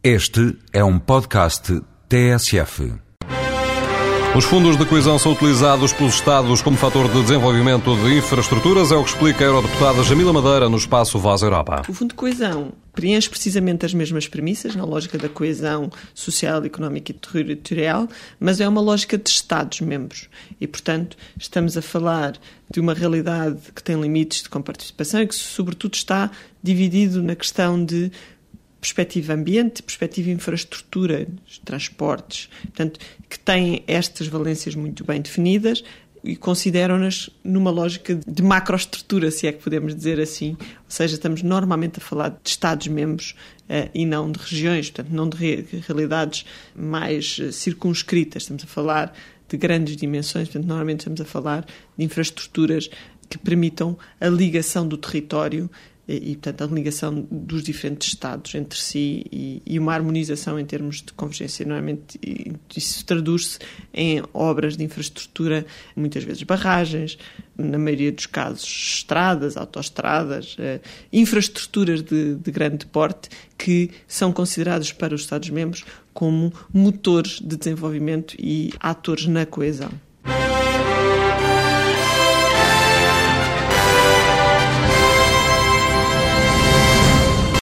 Este é um podcast TSF. Os fundos de coesão são utilizados pelos Estados como fator de desenvolvimento de infraestruturas, é o que explica a Eurodeputada Jamila Madeira no espaço Voz Europa. O Fundo de Coesão preenche precisamente as mesmas premissas, na lógica da coesão social, económica e territorial, mas é uma lógica de Estados-membros. E, portanto, estamos a falar de uma realidade que tem limites de comparticipação e que, sobretudo, está dividido na questão de perspectiva ambiente, perspectiva infraestrutura, transportes, portanto, que têm estas valências muito bem definidas e consideram-nas numa lógica de macroestrutura, se é que podemos dizer assim. Ou seja, estamos normalmente a falar de Estados-membros uh, e não de regiões, portanto, não de re realidades mais uh, circunscritas. Estamos a falar de grandes dimensões, portanto, normalmente estamos a falar de infraestruturas que permitam a ligação do território e, portanto, a ligação dos diferentes Estados entre si e, e uma harmonização em termos de convergência. Normalmente, isso traduz-se em obras de infraestrutura, muitas vezes barragens, na maioria dos casos, estradas, autoestradas, eh, infraestruturas de, de grande porte que são considerados para os Estados-membros como motores de desenvolvimento e atores na coesão.